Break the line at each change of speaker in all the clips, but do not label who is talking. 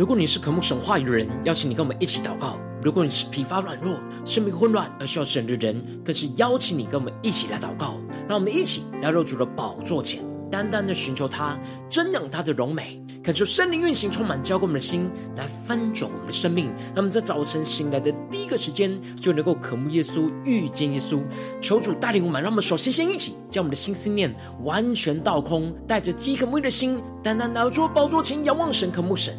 如果你是渴慕神话语的人，邀请你跟我们一起祷告；如果你是疲乏软弱、生命混乱而需要神的人，更是邀请你跟我们一起来祷告。让我们一起来入主的宝座前，单单的寻求他，瞻仰他的荣美，恳求圣灵运行，充满浇灌我们的心，来翻转我们的生命。那么在早晨醒来的第一个时间，就能够渴慕耶稣、遇见耶稣。求主带领我们，让我们首先先一起将我们的心思念完全倒空，带着饥渴慕义的心，单单来到主的宝座前，仰望神、渴慕神。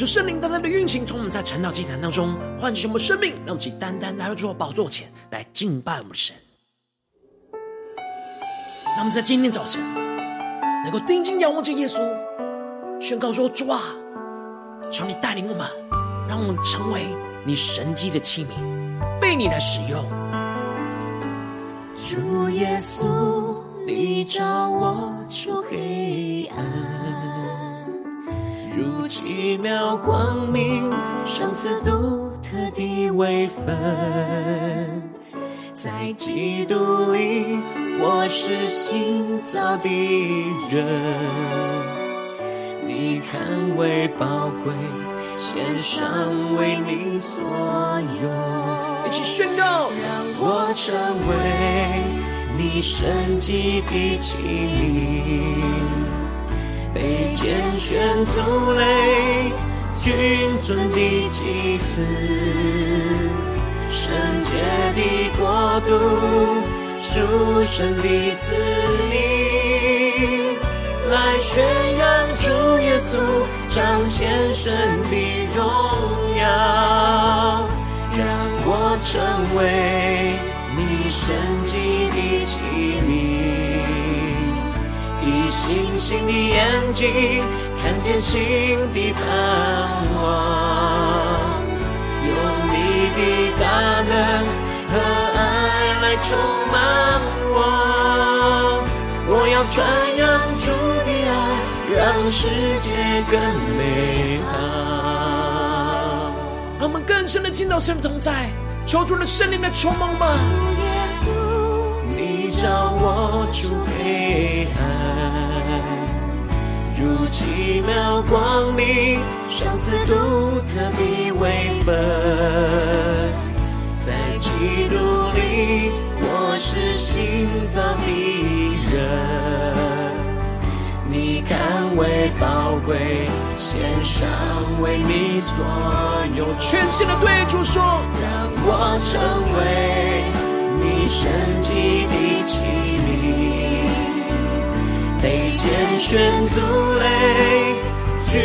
求圣灵单单的运行，从我们在晨祷祭坛当中唤醒我们生命，让我们单单来到主的宝座前来敬拜我们神。让我们在今天早晨能够定睛仰望着耶稣，宣告说：主啊，求你带领我们，让我们成为你神迹的器皿，被你来使用。
主耶稣，你照我出黑奇妙光明，赏赐独特的位分，在基督里，我是新造的人。你看为宝贵，献上为你所有。让我成为你神迹的器皿。被拣选族类，君尊的祭司，圣洁的国度，属神的子民，来宣扬主耶稣，彰显神的荣耀，让我成为你神迹的器皿。以星星的眼睛看见新的盼望，用你的大能和爱来充满我。我要传扬主的爱，让世界更美好。
让我们更深的进到神的同在，求主的圣灵来充满吗？
主耶稣，你叫我出黑暗。奇妙光明，上次独特的位分，在基督里，我是新造的人。你看为宝贵，献上为你所有，
全新的对主说，
让我成为你神迹的器皿。被拣选族类，君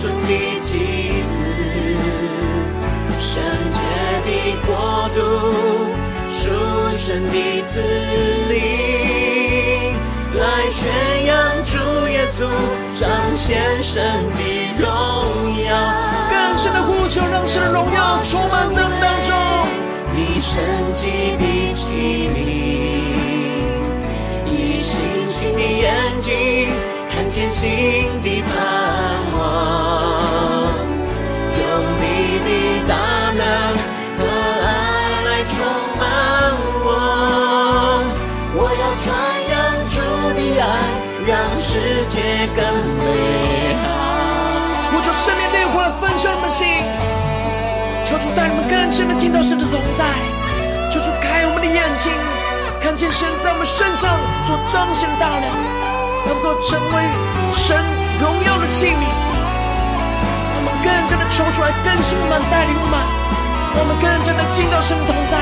尊的祭司，圣洁的国度，属神的子民，来宣扬主耶稣，彰显神的荣耀。
更深的呼求，让神的荣耀充满在当中。
你圣洁的器皿。星星的眼睛，看见新的盼望。用你的大能和爱来充满我，我要传扬主的爱，让世界更美好。
我主圣灵烈火来焚烧你们心，求主带你们更深的进到圣的同在，求主开我们的眼睛。看见神在我们身上所彰显的大能，能够成为神荣耀的器皿。让我们更加的求出来更新我们，带领我们，让我们更加的进到神的同在，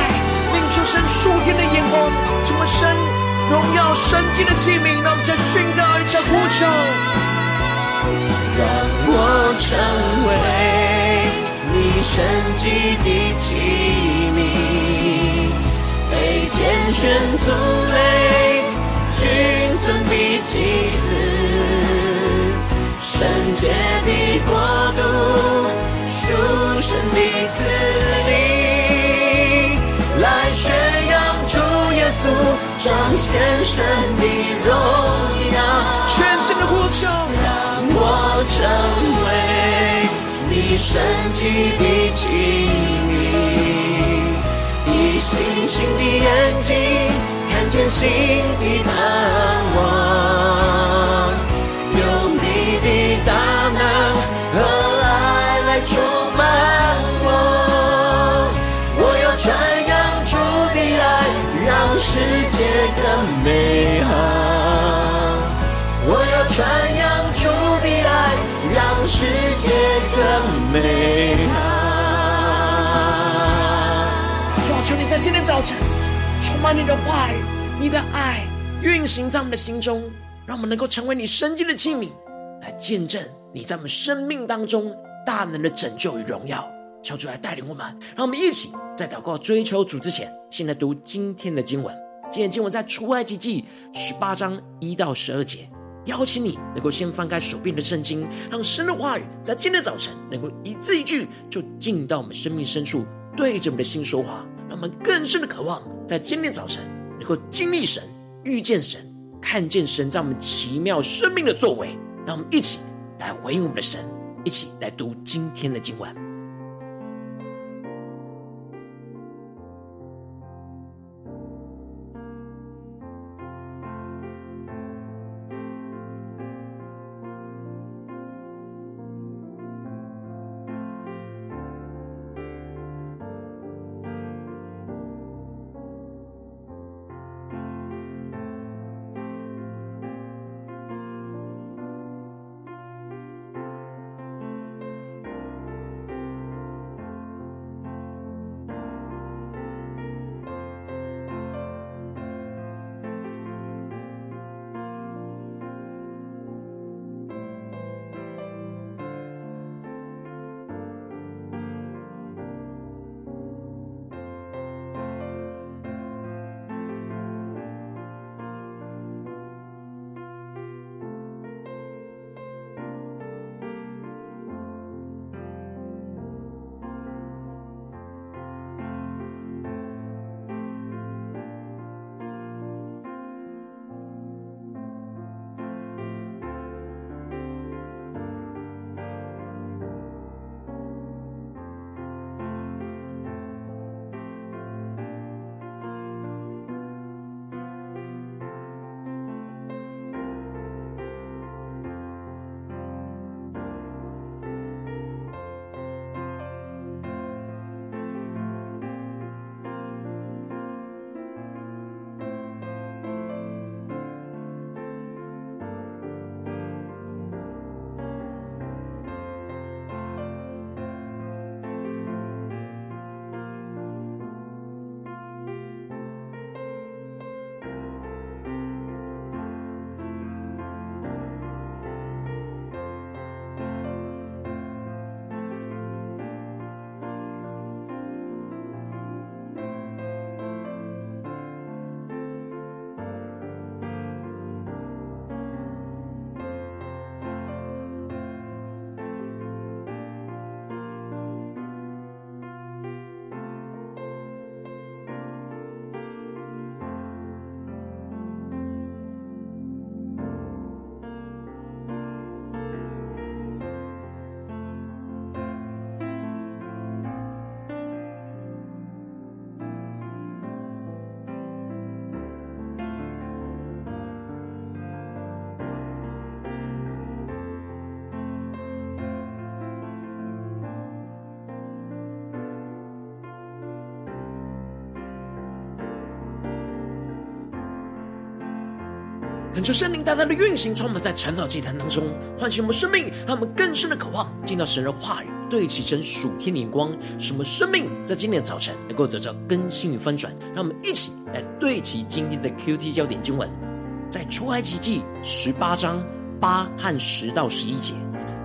领受神属天的眼光，成为神。荣耀神迹的器皿，让我们再宣告一下呼求，
让我成为你神迹的器皿，被拣选族类，君尊的祭司，圣洁的国度，属神的子民，来宣扬主耶稣。彰显神的荣耀，
全新的呼求，
让我成为你神迹的器皿，星星的眼睛看见新的盼望，用你的大能和爱来充满我，我要传扬主的爱，让世。界更美好，我要传扬主的爱，让世界更美
在今天早晨充满你的话语，你的爱运行在我们的心中，让我们能够成为你神迹的器皿，来见证你在我们生命当中大能的拯救与荣耀。求主来带领我们，让我们一起在祷告追求主之前，先来读今天的经文。今天经文在出埃及记十八章一到十二节，邀请你能够先翻开手边的圣经，让神的话语在今天早晨能够一字一句就进到我们生命深处，对着我们的心说话，让我们更深的渴望在今天早晨能够经历神、遇见神、看见神在我们奇妙生命的作为。让我们一起来回应我们的神，一起来读今天的经文。求圣灵大大的运行，充满在晨祷祭坛当中，唤醒我们生命，让我们更深的渴望进到神的话语，对齐成属天的眼光，使我们生命在今天的早晨能够得到更新与翻转。让我们一起来对齐今天的 QT 焦点经文，在出埃及记十八章八和十到十一节，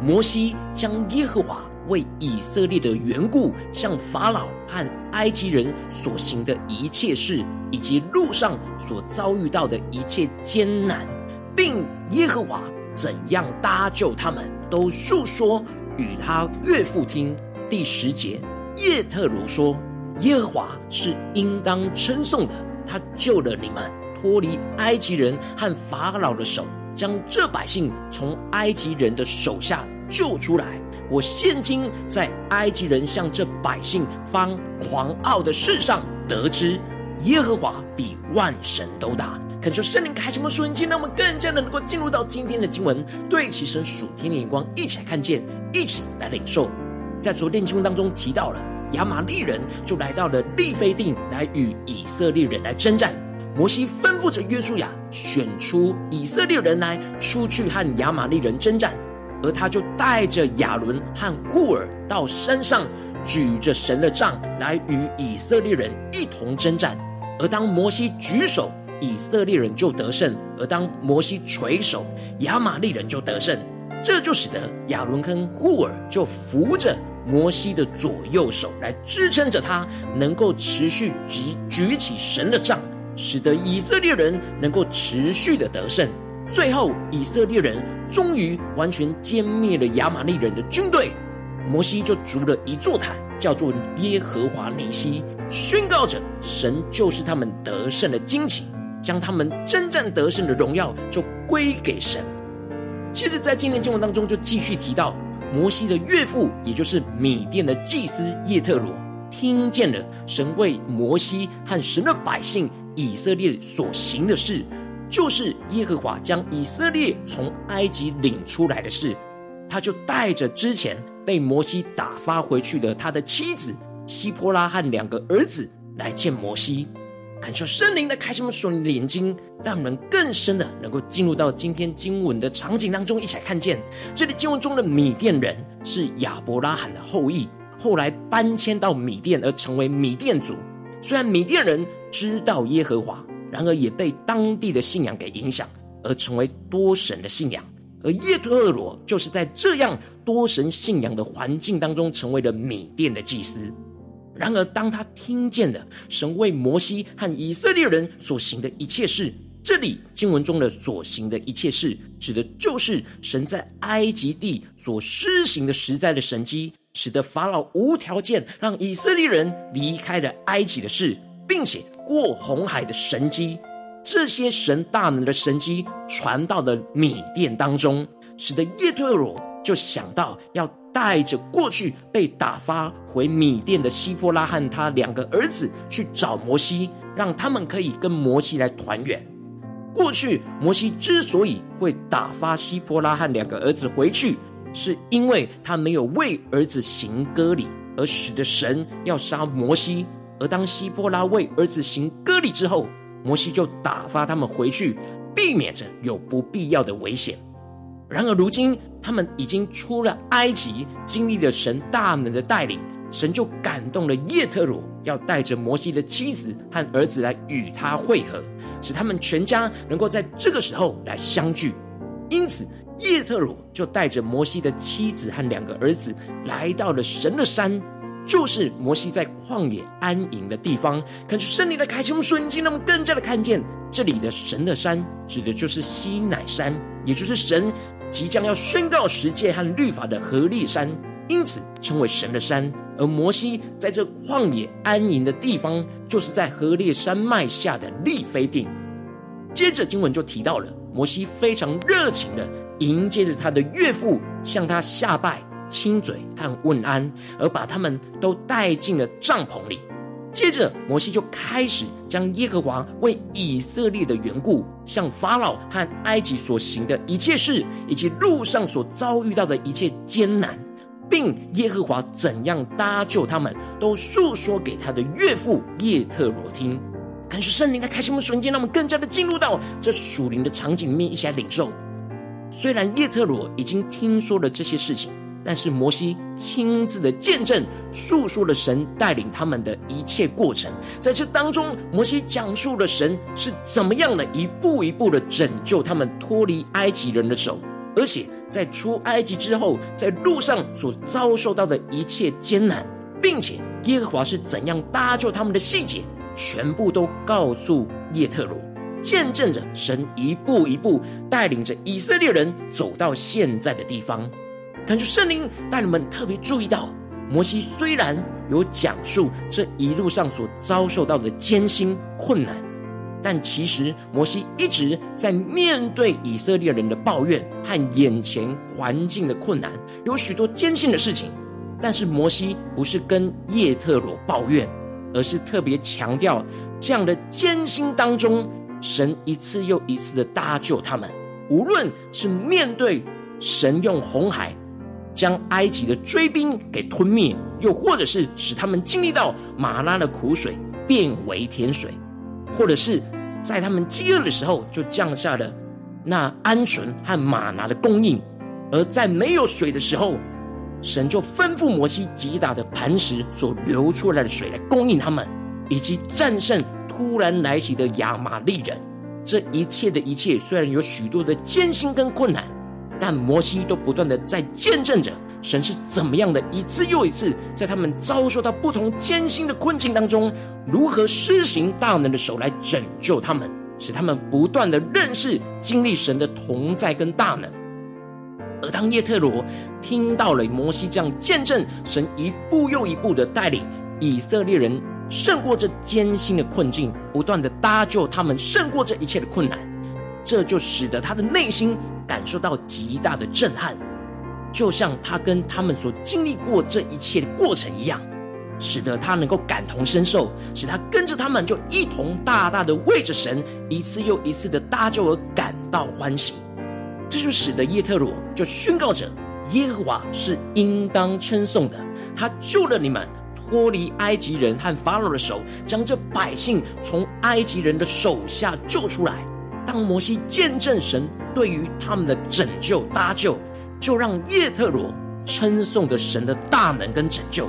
摩西将耶和华为以色列的缘故，向法老和埃及人所行的一切事。以及路上所遭遇到的一切艰难，并耶和华怎样搭救他们，都述说与他岳父听。第十节，叶忒罗说：“耶和华是应当称颂的，他救了你们脱离埃及人和法老的手，将这百姓从埃及人的手下救出来。我现今在埃及人向这百姓方狂傲的事上得知。”耶和华比万神都大，恳求圣灵开启我们属灵眼，让我们更加的能够进入到今天的经文，对齐神属天的眼光，一起来看见，一起来领受。在昨天经文当中提到了亚玛利人就来到了利非定，来与以色列人来征战。摩西吩咐着约书亚选出以色列人来出去和亚玛利人征战，而他就带着亚伦和户珥到山上，举着神的杖来与以色列人一同征战。而当摩西举手，以色列人就得胜；而当摩西垂手，亚玛力人就得胜。这就使得亚伦跟户珥就扶着摩西的左右手来支撑着他，能够持续举举起神的杖，使得以色列人能够持续的得胜。最后，以色列人终于完全歼灭了亚玛力人的军队。摩西就筑了一座坛，叫做耶和华尼西，宣告着神就是他们得胜的旌旗，将他们征战得胜的荣耀就归给神。接着在今天经文当中就继续提到，摩西的岳父，也就是米甸的祭司叶特罗，听见了神为摩西和神的百姓以色列所行的事，就是耶和华将以色列从埃及领出来的事，他就带着之前。被摩西打发回去的他的妻子西波拉和两个儿子来见摩西，恳求圣灵来开启我们属灵的眼睛，让我们更深的能够进入到今天经文的场景当中，一起来看见这里经文中的米甸人是亚伯拉罕的后裔，后来搬迁到米甸而成为米甸族。虽然米甸人知道耶和华，然而也被当地的信仰给影响，而成为多神的信仰。而叶忒罗就是在这样多神信仰的环境当中，成为了米甸的祭司。然而，当他听见了神为摩西和以色列人所行的一切事，这里经文中的所行的一切事，指的就是神在埃及地所施行的实在的神迹，使得法老无条件让以色列人离开了埃及的事，并且过红海的神迹。这些神大能的神迹传到了米甸当中，使得叶忒罗就想到要带着过去被打发回米甸的希波拉和他两个儿子去找摩西，让他们可以跟摩西来团圆。过去摩西之所以会打发希波拉和两个儿子回去，是因为他没有为儿子行割礼，而使得神要杀摩西。而当西波拉为儿子行割礼之后，摩西就打发他们回去，避免着有不必要的危险。然而，如今他们已经出了埃及，经历了神大能的带领，神就感动了叶特鲁，要带着摩西的妻子和儿子来与他会合，使他们全家能够在这个时候来相聚。因此，叶特鲁就带着摩西的妻子和两个儿子来到了神的山。就是摩西在旷野安营的地方，看出圣灵的开启，我们瞬间，让我们更加的看见这里的神的山，指的就是西乃山，也就是神即将要宣告十诫和律法的何烈山，因此称为神的山。而摩西在这旷野安营的地方，就是在何烈山脉下的利非定。接着经文就提到了摩西非常热情的迎接着他的岳父，向他下拜。亲嘴和问安，而把他们都带进了帐篷里。接着，摩西就开始将耶和华为以色列的缘故，向法老和埃及所行的一切事，以及路上所遭遇到的一切艰难，并耶和华怎样搭救他们，都述说给他的岳父叶特罗听。感谢圣灵的开心的瞬间，让我们更加的进入到这属灵的场景里面，一起来领受。虽然叶特罗已经听说了这些事情，但是摩西亲自的见证、述说了神带领他们的一切过程。在这当中，摩西讲述了神是怎么样的一步一步的拯救他们脱离埃及人的手，而且在出埃及之后，在路上所遭受到的一切艰难，并且耶和华是怎样搭救他们的细节，全部都告诉叶特罗。见证着神一步一步带领着以色列人走到现在的地方，感觉圣灵带你们特别注意到，摩西虽然有讲述这一路上所遭受到的艰辛困难，但其实摩西一直在面对以色列人的抱怨和眼前环境的困难，有许多艰辛的事情，但是摩西不是跟叶特罗抱怨，而是特别强调这样的艰辛当中。神一次又一次的搭救他们，无论是面对神用红海将埃及的追兵给吞灭，又或者是使他们经历到玛拉的苦水变为甜水，或者是在他们饥饿的时候就降下了那鹌鹑和玛拿的供应，而在没有水的时候，神就吩咐摩西击打的磐石所流出来的水来供应他们，以及战胜。突然来袭的亚玛力人，这一切的一切，虽然有许多的艰辛跟困难，但摩西都不断的在见证着神是怎么样的一次又一次，在他们遭受到不同艰辛的困境当中，如何施行大能的手来拯救他们，使他们不断的认识、经历神的同在跟大能。而当叶特罗听到了摩西这样见证神一步又一步的带领以色列人。胜过这艰辛的困境，不断的搭救他们，胜过这一切的困难，这就使得他的内心感受到极大的震撼，就像他跟他们所经历过这一切的过程一样，使得他能够感同身受，使他跟着他们就一同大大的为着神一次又一次的搭救而感到欢喜，这就使得叶特罗就宣告着耶和华是应当称颂的，他救了你们。脱离埃及人和法老的手，将这百姓从埃及人的手下救出来。当摩西见证神对于他们的拯救搭救，就让叶特罗称颂着神的大能跟拯救，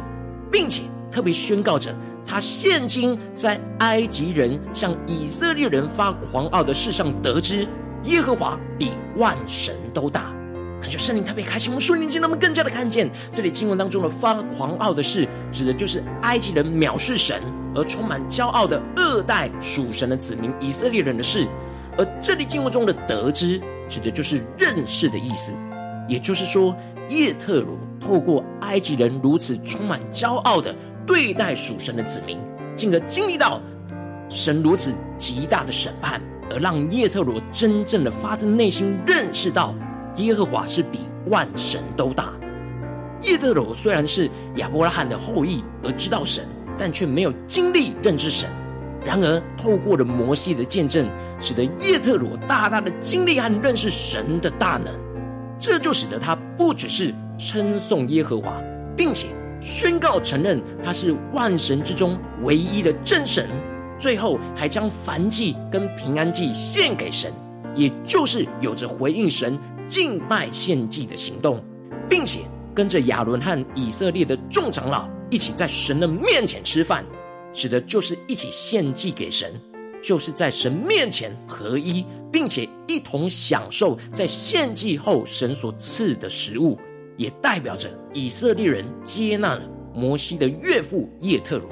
并且特别宣告着他现今在埃及人向以色列人发狂傲的事上得知，耶和华比万神都大。感觉圣灵特别开心我们顺灵眼睛，让我们更加的看见这里经文当中的发狂傲的事，指的就是埃及人藐视神而充满骄傲的二代属神的子民以色列人的事；而这里经文中的得知，指的就是认识的意思。也就是说，叶特罗透过埃及人如此充满骄傲的对待属神的子民，进而经历到神如此极大的审判，而让叶特罗真正的发自内心认识到。耶和华是比万神都大。叶特罗虽然是亚伯拉罕的后裔而知道神，但却没有经历认识神。然而，透过了摩西的见证，使得叶特罗大大的经历和认识神的大能。这就使得他不只是称颂耶和华，并且宣告承认他是万神之中唯一的真神。最后，还将燔祭跟平安祭献给神，也就是有着回应神。敬拜献祭的行动，并且跟着亚伦和以色列的众长老一起在神的面前吃饭，指的就是一起献祭给神，就是在神面前合一，并且一同享受在献祭后神所赐的食物，也代表着以色列人接纳了摩西的岳父叶特罗。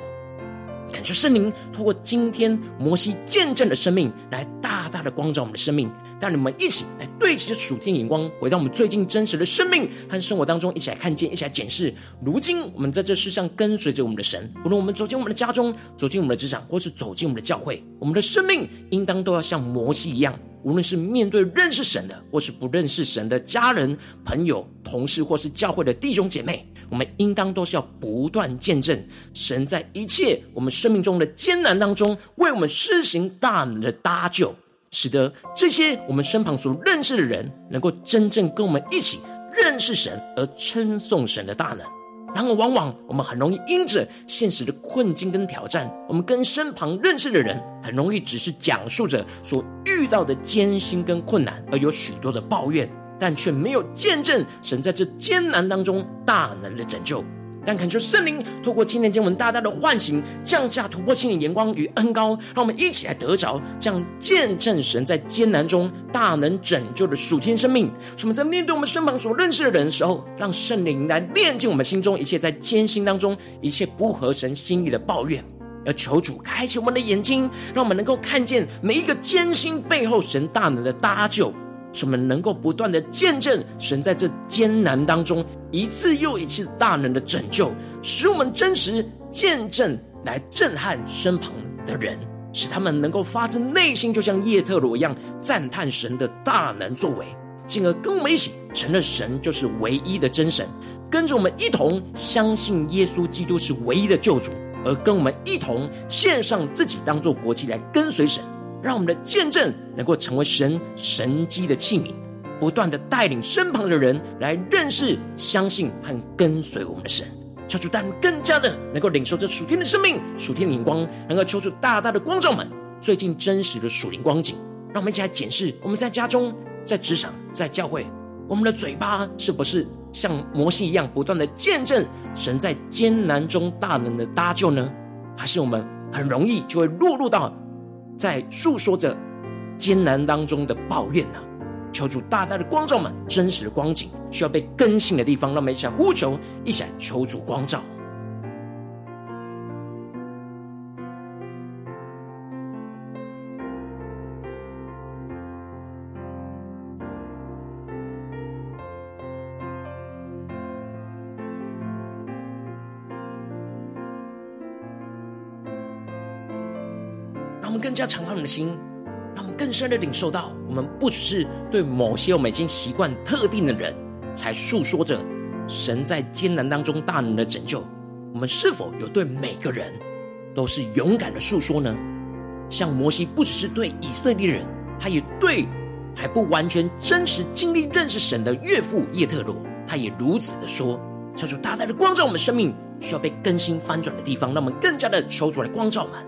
感谢圣灵透过今天摩西见证的生命，来大大的光照我们的生命。让你们一起来对齐着属天眼光，回到我们最近真实的生命和生活当中，一起来看见，一起来检视。如今我们在这世上跟随着我们的神，无论我们走进我们的家中，走进我们的职场，或是走进我们的教会，我们的生命应当都要像摩西一样，无论是面对认识神的，或是不认识神的家人、朋友、同事，或是教会的弟兄姐妹，我们应当都是要不断见证神在一切我们生命中的艰难当中，为我们施行大能的搭救。使得这些我们身旁所认识的人，能够真正跟我们一起认识神，而称颂神的大能。然而，往往我们很容易因着现实的困境跟挑战，我们跟身旁认识的人很容易只是讲述着所遇到的艰辛跟困难，而有许多的抱怨，但却没有见证神在这艰难当中大能的拯救。但恳求圣灵透过今天经文大大的唤醒，降下突破性的眼光与恩膏，让我们一起来得着这样见证神在艰难中大能拯救的属天生命。使我们在面对我们身旁所认识的人的时候，让圣灵来炼净我们心中一切在艰辛当中一切不合神心意的抱怨，要求主开启我们的眼睛，让我们能够看见每一个艰辛背后神大能的搭救。使我们能够不断的见证神在这艰难当中一次又一次大能的拯救，使我们真实见证来震撼身旁的人，使他们能够发自内心，就像叶特罗一样赞叹神的大能作为，进而跟我们一起承认神就是唯一的真神，跟着我们一同相信耶稣基督是唯一的救主，而跟我们一同献上自己当做活祭来跟随神。让我们的见证能够成为神神迹的器皿，不断的带领身旁的人来认识、相信和跟随我们的神。求主带领更加的能够领受这属天的生命、属天的灵光，能够求主大大的光照们最近真实的属灵光景。让我们一起来检视：我们在家中、在职场、在教会，我们的嘴巴是不是像摩西一样，不断的见证神在艰难中大能的搭救呢？还是我们很容易就会落入到？在诉说着艰难当中的抱怨呢、求主大大的光照我们真实的光景，需要被更新的地方，让我们一起来呼求，一起来求主光照。让我们更加敞开我们的心，让我们更深的领受到，我们不只是对某些我们已经习惯特定的人，才诉说着神在艰难当中大能的拯救。我们是否有对每个人都是勇敢的诉说呢？像摩西，不只是对以色列人，他也对还不完全真实经历认识神的岳父叶特罗，他也如此的说。求主大大的光照我们生命需要被更新翻转的地方，让我们更加的求主来光照我们。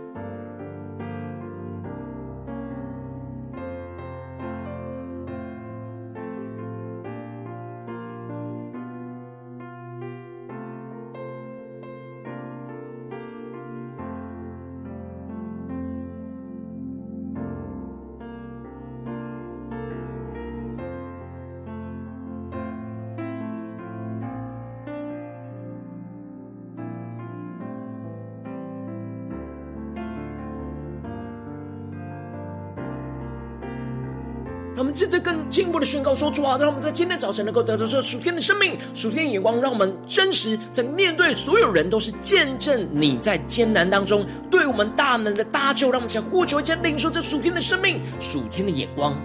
在更进一步的宣告说：“主啊，让我们在今天早晨能够得到这属天的生命、属天的眼光，让我们真实在面对所有人都是见证你在艰难当中对我们大能的搭救。让我们想呼求一下，领受这属天的生命、属天的眼光。”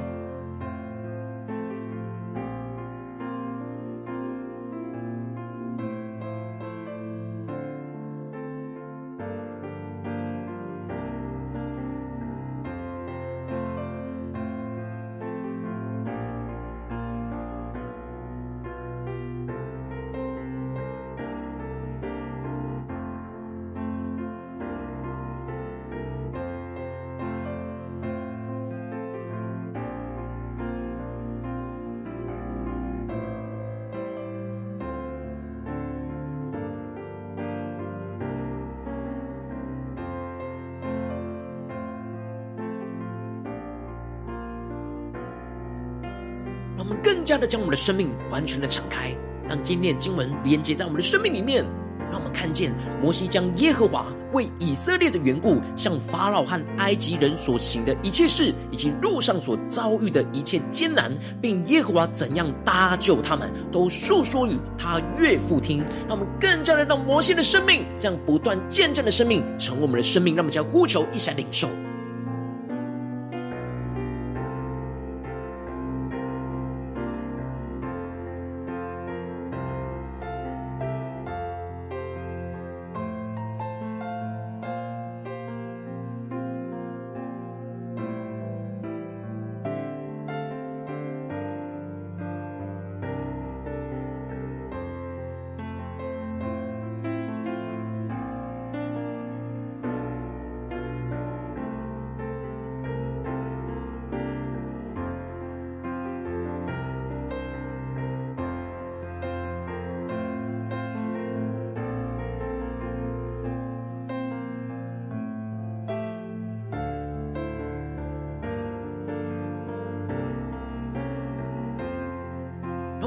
更加的将我们的生命完全的敞开，让今天的经文连接在我们的生命里面，让我们看见摩西将耶和华为以色列的缘故向法老和埃及人所行的一切事，以及路上所遭遇的一切艰难，并耶和华怎样搭救他们，都述说与他岳父听。让我们更加的让摩西的生命，这样不断见证的生命，成为我们的生命。让我们将呼求一下领受。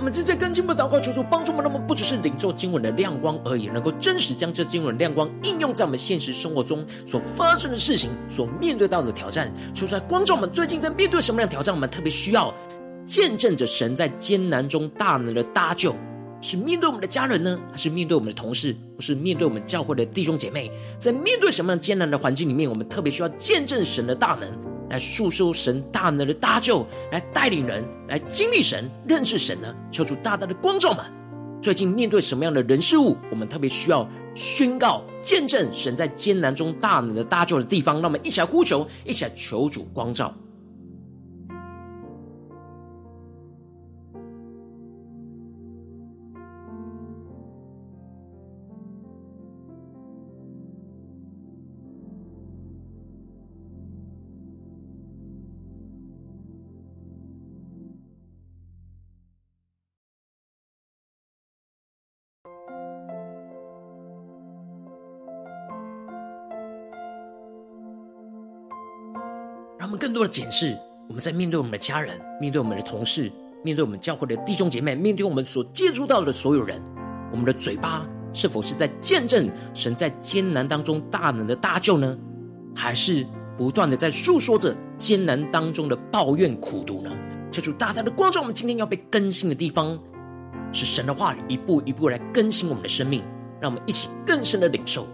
们正在跟进步祷告，求主帮助我们，让我们不只是领受经文的亮光而已，能够真实将这经文亮光应用在我们现实生活中所发生的事情、所面对到的挑战。求主来光照我们，最近在面对什么样的挑战？我们特别需要见证着神在艰难中大能的搭救，是面对我们的家人呢，还是面对我们的同事，或是面对我们教会的弟兄姐妹？在面对什么样艰难的环境里面，我们特别需要见证神的大能。来诉说神大能的搭救，来带领人来经历神、认识神呢？求主大大的光照们。最近面对什么样的人事物，我们特别需要宣告、见证神在艰难中大能的搭救的地方。让我们一起来呼求，一起来求主光照。多的检视，我们在面对我们的家人、面对我们的同事、面对我们教会的弟兄姐妹、面对我们所接触到的所有人，我们的嘴巴是否是在见证神在艰难当中大能的搭救呢？还是不断的在诉说着艰难当中的抱怨苦毒呢？求主大大的光照我们，今天要被更新的地方，是神的话语一步一步来更新我们的生命，让我们一起更深的领受。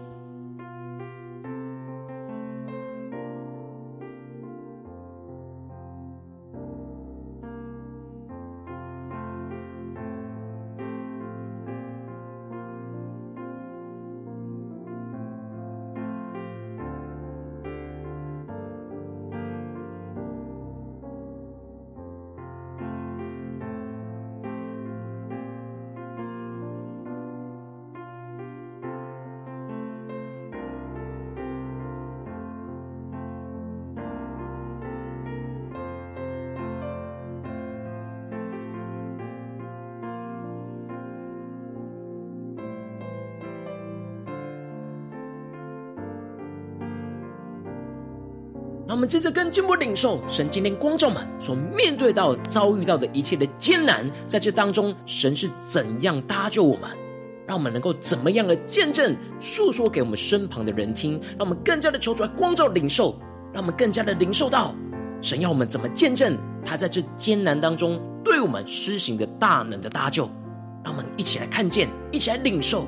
我们接着跟进步领受神今天光照们所面对到、遭遇到的一切的艰难，在这当中，神是怎样搭救我们？让我们能够怎么样的见证、诉说给我们身旁的人听？让我们更加的求出来光照领受，让我们更加的领受到神要我们怎么见证他在这艰难当中对我们施行的大能的搭救。让我们一起来看见，一起来领受。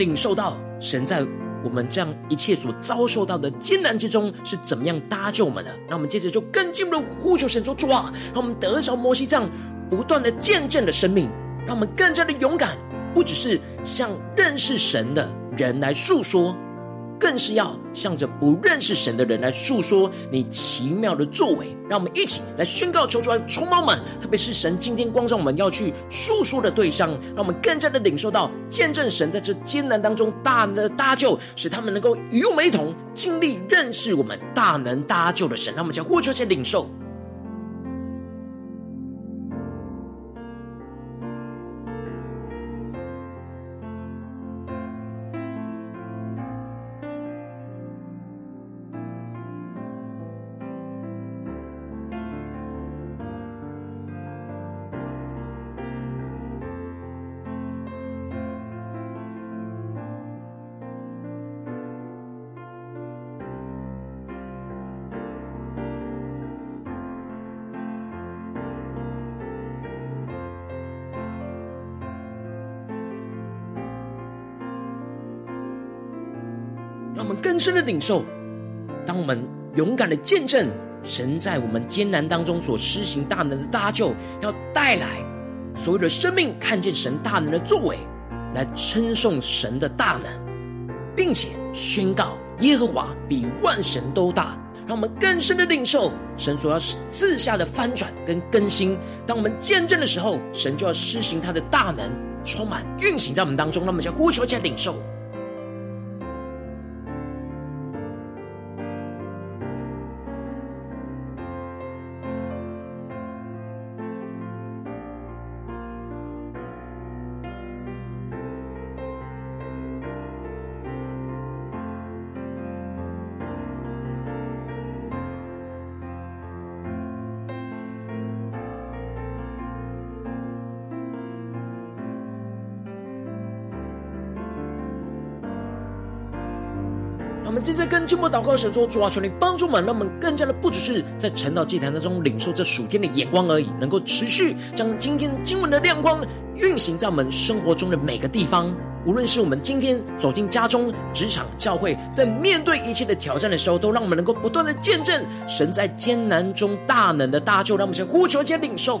领受到神在我们这样一切所遭受到的艰难之中是怎么样搭救我们的，那我们接着就更进一步的呼求神说：“主啊，让我们得着摩西这样不断的见证的生命，让我们更加的勇敢，不只是向认识神的人来诉说。”更是要向着不认识神的人来诉说你奇妙的作为，让我们一起来宣告求出来出猫们，特别是神今天光照我们要去诉说的对象，让我们更加的领受到见证神在这艰难当中大能的搭救，使他们能够与我们一同经历认识我们大能搭救的神，让我们将呼求些领受。深的领受，当我们勇敢的见证神在我们艰难当中所施行大能的搭救，要带来所有的生命看见神大能的作为，来称颂神的大能，并且宣告耶和华比万神都大。让我们更深的领受神所要赐下的翻转跟更新。当我们见证的时候，神就要施行他的大能，充满运行在我们当中。让我们将呼求起来领受。经文祷告神说，主啊，求你帮助我们，让我们更加的不只是在晨祷祭坛当中领受这属天的眼光而已，能够持续将今天经文的亮光运行在我们生活中的每个地方。无论是我们今天走进家中、职场、教会，在面对一切的挑战的时候，都让我们能够不断的见证神在艰难中大能的大救。让我们先呼求，先领受。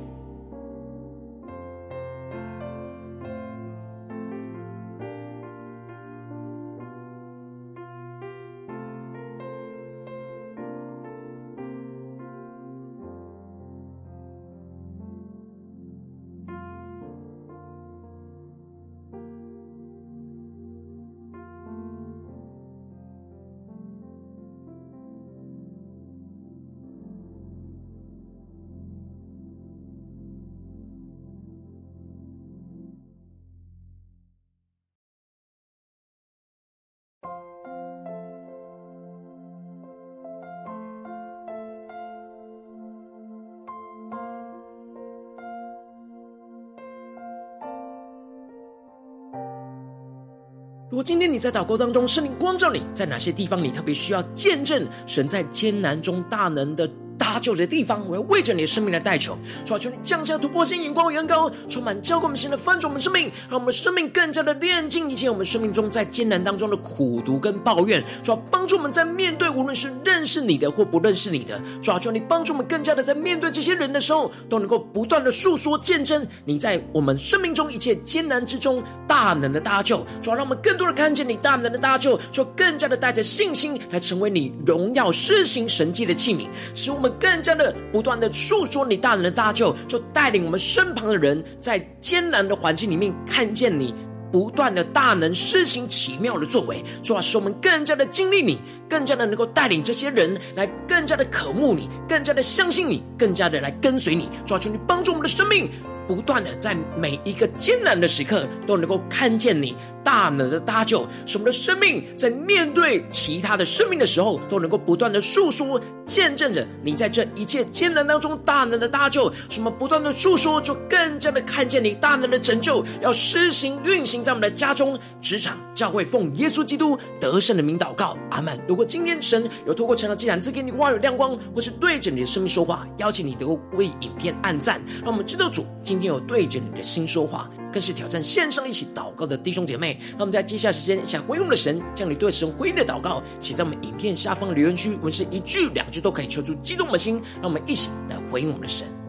如果今天你在祷告当中，圣灵光照你在哪些地方，你特别需要见证神在艰难中大能的搭救的地方，我要为着你的生命来代求，求求你降下突破性眼光的眼高，充满教灌我们新的翻转我们生命，让我们生命更加的炼净一切我们生命中在艰难当中的苦毒跟抱怨，主要帮助我们在面对无论是认识你的或不认识你的，主要求你帮助我们更加的在面对这些人的时候，都能够不断的述说见证你在我们生命中一切艰难之中大能的搭救，主要让我们更多的看见你大能的搭救，就更加的带着信心来成为你荣耀施行神迹的器皿，使我们。更加的不断的诉说你大能的大救，就带领我们身旁的人在艰难的环境里面看见你不断的大能施行奇妙的作为，主要使我们更加的经历你，更加的能够带领这些人来更加的渴慕你，更加的相信你，更加的来跟随你。主要求你帮助我们的生命。不断的在每一个艰难的时刻都能够看见你大能的搭救，使我们的生命在面对其他的生命的时候，都能够不断的诉说见证着你在这一切艰难当中大能的搭救。使我们不断的诉说，就更加的看见你大能的拯救，要施行运行在我们的家中、职场、教会，奉耶稣基督得胜的名祷告，阿门。如果今天神有透过晨祷祭坛赐给你话语亮光，或是对着你的生命说话，邀请你能够为影片按赞，让我们知道主今天有对着你的心说话，更是挑战线上一起祷告的弟兄姐妹。那我们在接下来时间，想回应我们的神，将你对神回应的祷告写在我们影片下方留言区，我们是一句两句都可以求出激动的心。让我们一起来回应我们的神。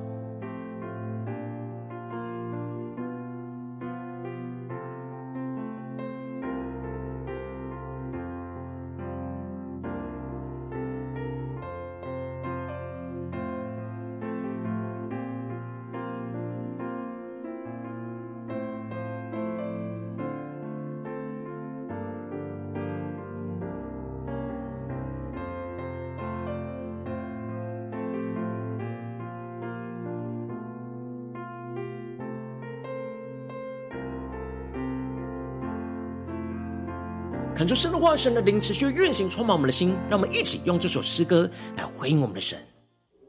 求神的话，神的灵持续运行，充满我们的心。让我们一起用这首诗歌来回应我们的神，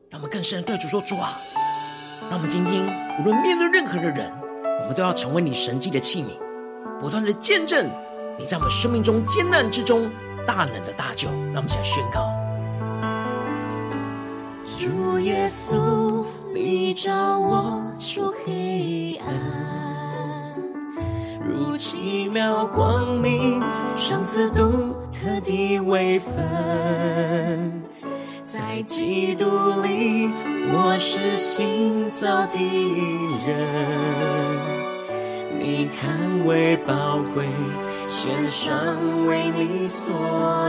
让我们更深的对主说：主啊，让我们今天无论面对任何的人，我们都要成为你神迹的器皿，不断的见证你在我们生命中艰难之中大能的大救。让我们一起来宣告：
主耶稣，你照我出黑暗，奇妙光明，上次独特的位分，在基督里，我是新造的人，你看为宝贵，献上为你所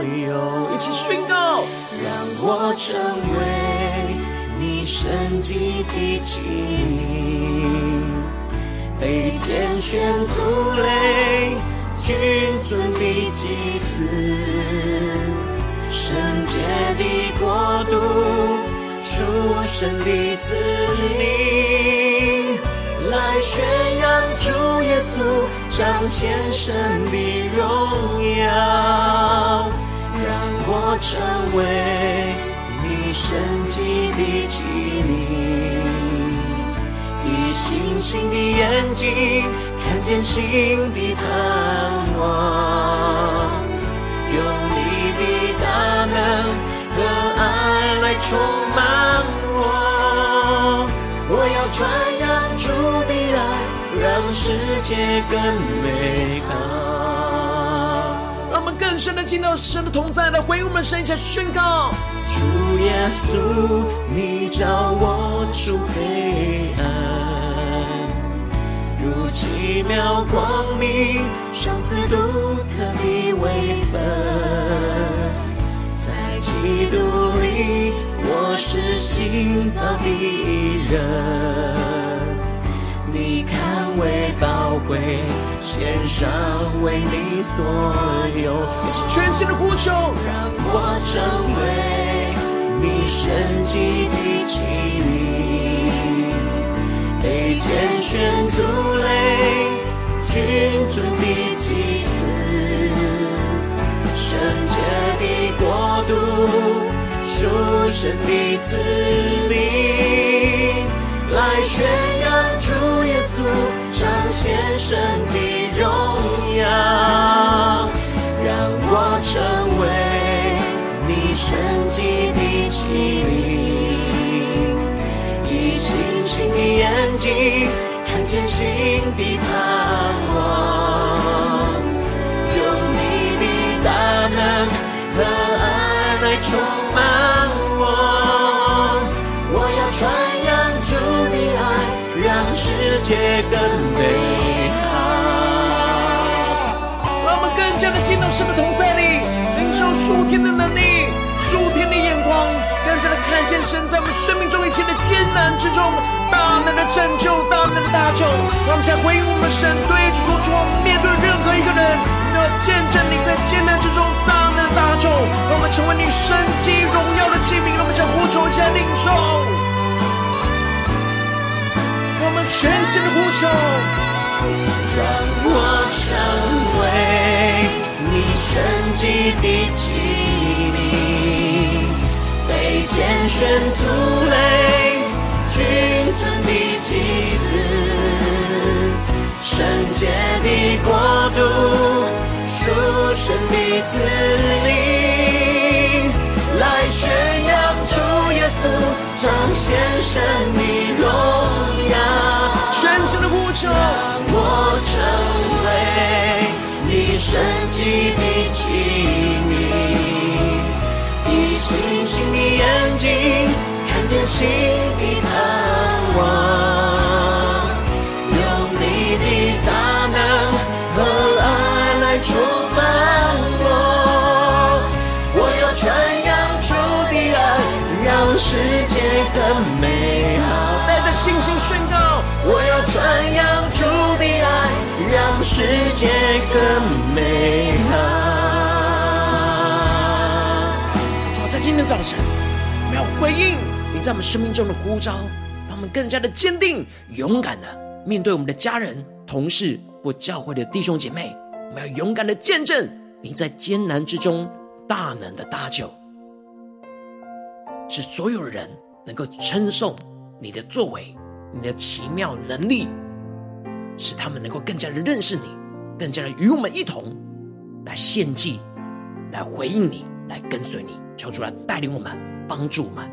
有，
一起宣告，
让我成为你神迹的器皿。被拣选族类，君尊的祭司，圣洁的国度，属神的子民，来宣扬主耶稣，彰显神的荣耀，让我成为你圣洁的器皿。以星星的眼睛看见新的盼望，用你的大能和爱来充满我。我要传扬主的爱，让世界更美好。
让我们更深的进到神的同在，来回应我们的神，一起宣告：
主耶稣，你叫我出黑暗。如奇妙光明，赏赐独特的位分，在基督里，我是新造的人。你看为宝贵，献上为你所有，
一起全心的呼求，
让我成为你神迹的器皿。被拣选族类，君尊的祭司，圣洁的国度，属神的子民，来宣扬主耶稣，彰显神的荣耀，让我成为你神迹的器皿。星星的眼睛看见新的盼望，用你的大能和爱来充满我。我要传扬主的爱，让世界更美好。
让我们更加的进到神的同在里，领受属天的能，光。更加的看见神在我们生命中一切的艰难之中，大能的拯救，大能的大救。让我们先回应我们神，对主说出：面对任何一个人，都要见证你在艰难之中大能的大救。让我们成为你神迹荣耀的器皿。让我们先呼求一下领受，我们全心的呼求，
让我成为你神迹的器皿。被拣选族类，君尊的祭司，圣洁的国度，属神的子民，来宣扬主耶稣，彰显神的荣耀。
全心的呼求，
让我成为你圣洁的器皿。星星的眼睛看见新的盼望，用你的大能和爱来充满我。我要传扬主的爱，让世界更美好。
带着信心宣告，
我要传扬主的爱，让世界更美
我们要回应你在我们生命中的呼召，让我们更加的坚定、勇敢的面对我们的家人、同事或教会的弟兄姐妹。我们要勇敢的见证你在艰难之中大能的搭救，使所有人能够称颂你的作为，你的奇妙能力，使他们能够更加的认识你，更加的与我们一同来献祭，来回应你，来跟随你，求主来带领我们，帮助我们。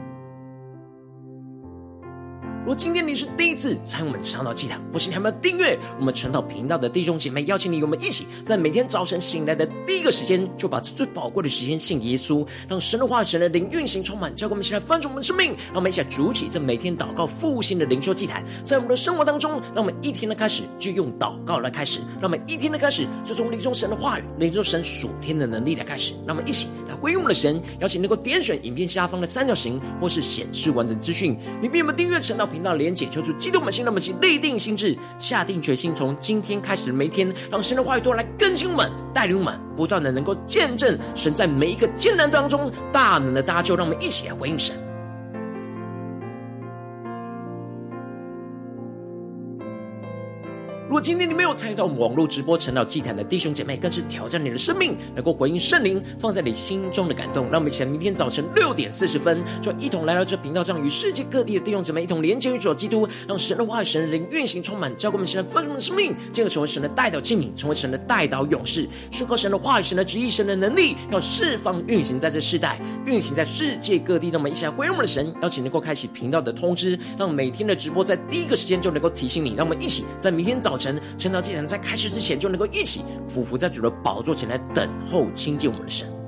如果今天你是第一次参与我们晨祷祭坛，或是你还没有订阅我们晨祷频道的弟兄姐妹，邀请你与我们一起，在每天早晨醒来的第一个时间，就把最宝贵的时间献给耶稣，让神的话语、神的灵运行充满，教给我们，一起来翻转我们的生命。让我们一起来筑起这每天祷告复兴的灵修祭坛，在我们的生活当中，让我们一天的开始就用祷告来开始，让我们一天的开始就从灵中神的话语、灵中神属天的能力来开始。让我们一起来回应我们的神，邀请能够点选影片下方的三角形，或是显示完整资讯，里面有没有订阅晨祷频道连结，求主激动我们心，让我们立定心智，下定决心，从今天开始的每一天，让神的话语多来更新我们，带领我们，不断的能够见证神在每一个艰难当中大能的搭救，让我们一起来回应神。如果今天你没有参与到我们网络直播晨祷祭坛的弟兄姐妹，更是挑战你的生命，能够回应圣灵放在你心中的感动。让我们一起来，明天早晨六点四十分，就一同来到这频道上，与世界各地的弟兄姐妹一同连接于主基督，让神的话语、神的灵运行充满，教灌我们现在丰盛的生命，进而成为神的代祷器皿，成为神的代祷勇士，顺靠神的话语、神的旨意、神的能力，要释放运行在这世代，运行在世界各地。让我们一起来回应我们的神，邀请能够开启频道的通知，让每天的直播在第一个时间就能够提醒你。让我们一起在明天早晨。晨晨祷祭坛在开始之前，就能够一起匍伏在主的宝座前来等候亲近我们的神。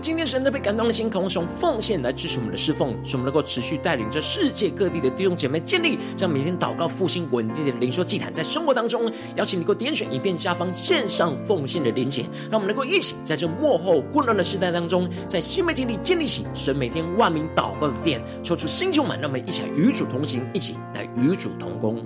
今天神特别感动的心，渴望从奉献来支持我们的侍奉，使我们能够持续带领着世界各地的弟兄姐妹建立将每天祷告复兴稳定的灵修祭坛，在生活当中，邀请你能够点选影片下方线上奉献的连结，让我们能够一起在这幕后混乱的时代当中，在新媒体里建立起神每天万名祷告的殿，抽出新旧满，让我们一起来与主同行，一起来与主同工。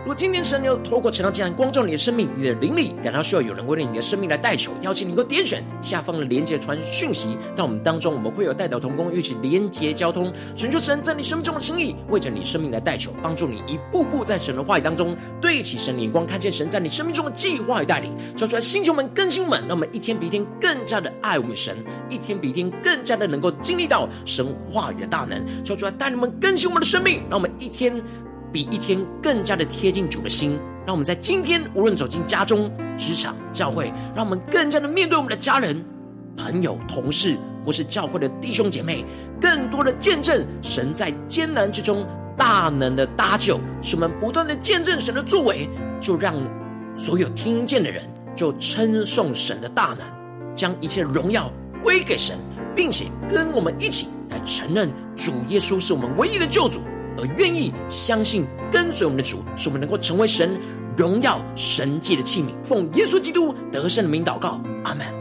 如果今天神你有透过晨祷祭坛光照你的生命，你的灵里感到需要有人为了你的生命来代求，邀请你能够点选下方的连接传讯息到我们当中，我们会有代表同工一起连接交通，寻求神在你生命中的心意，为着你生命来代求，帮助你一步步在神的话语当中对齐神的眼光，看见神在你生命中的计划与带领，说出来星球们更新们，让我们一天比一天更加的爱我们神，一天比一天更加的能够经历到神话语的大能，说出来带你们更新我们的生命，让我们一天。比一天更加的贴近主的心，让我们在今天无论走进家中、职场、教会，让我们更加的面对我们的家人、朋友、同事，或是教会的弟兄姐妹，更多的见证神在艰难之中大能的搭救，使我们不断的见证神的作为，就让所有听见的人就称颂神的大能，将一切荣耀归给神，并且跟我们一起来承认主耶稣是我们唯一的救主。而愿意相信跟随我们的主，使我们能够成为神荣耀神迹的器皿。奉耶稣基督得胜的名祷告，阿门。